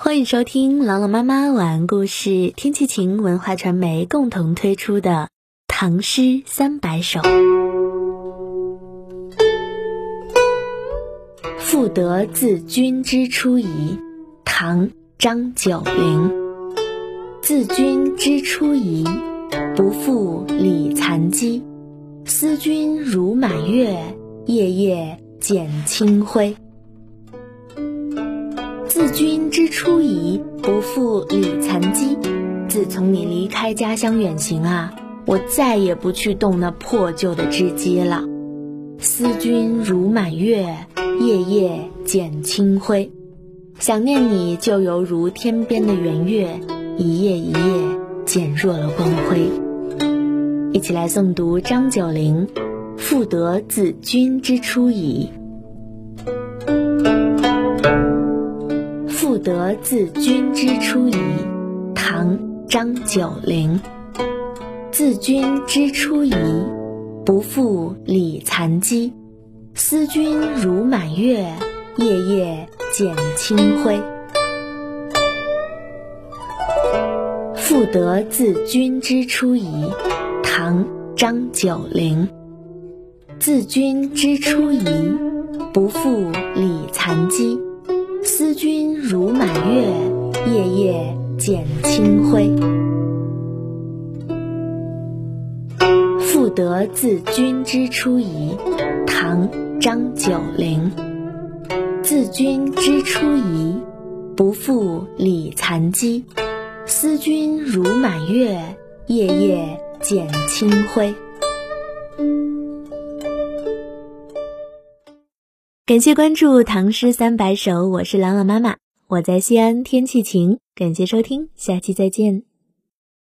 欢迎收听朗朗妈妈晚安故事，天气晴文化传媒共同推出的《唐诗三百首》。赋得自君之初矣，唐·张九龄。自君之初矣，不负李残机。思君如满月，夜夜减清辉。君之初矣，不负礼残机。自从你离开家乡远行啊，我再也不去动那破旧的织机了。思君如满月，夜夜见清辉。想念你就犹如天边的圆月，一夜一夜减弱了光辉。一起来诵读张九龄《赋得自君之初矣》。得自君之初矣，唐·张九龄。自君之初矣，不负礼残机。思君如满月，夜夜减清辉。赋得自君之初矣，唐·张九龄。自君之初矣，不负礼残机。如满月，夜夜见清辉。赋得自君之初矣，唐·张九龄。自君之初矣，不负李残机。思君如满月，夜夜见清辉。感谢关注《唐诗三百首》，我是朗朗妈妈，我在西安，天气晴。感谢收听，下期再见。